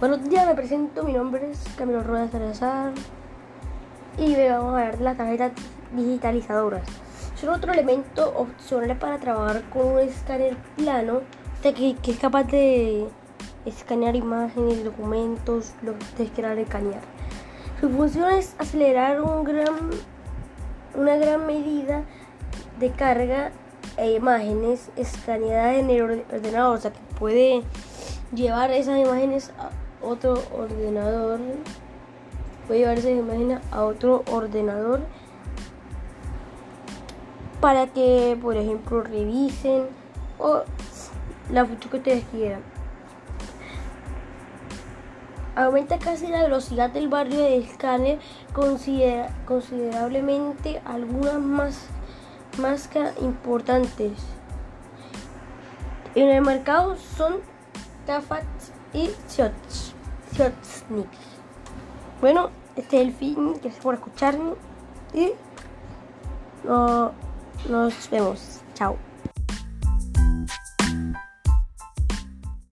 Buenos días, me presento, mi nombre es Camilo Rueda Salazar y vamos a ver las tarjetas digitalizadoras. Son otro elemento opcional para trabajar con un escáner plano que, que es capaz de escanear imágenes, documentos, lo que ustedes quieran escanear. Su función es acelerar un gran, una gran medida de carga e imágenes escaneadas en el ordenador, o sea que puede llevar esas imágenes a otro ordenador. Puede llevar esas imágenes a otro ordenador para que por ejemplo revisen o la foto que ustedes quieran. Aumenta casi la velocidad del barrio de escáner considerablemente algunas más más importantes. En el mercado son Tafat y Siotsnik. Bueno, este es el fin. Gracias por escucharme y nos vemos. Chao.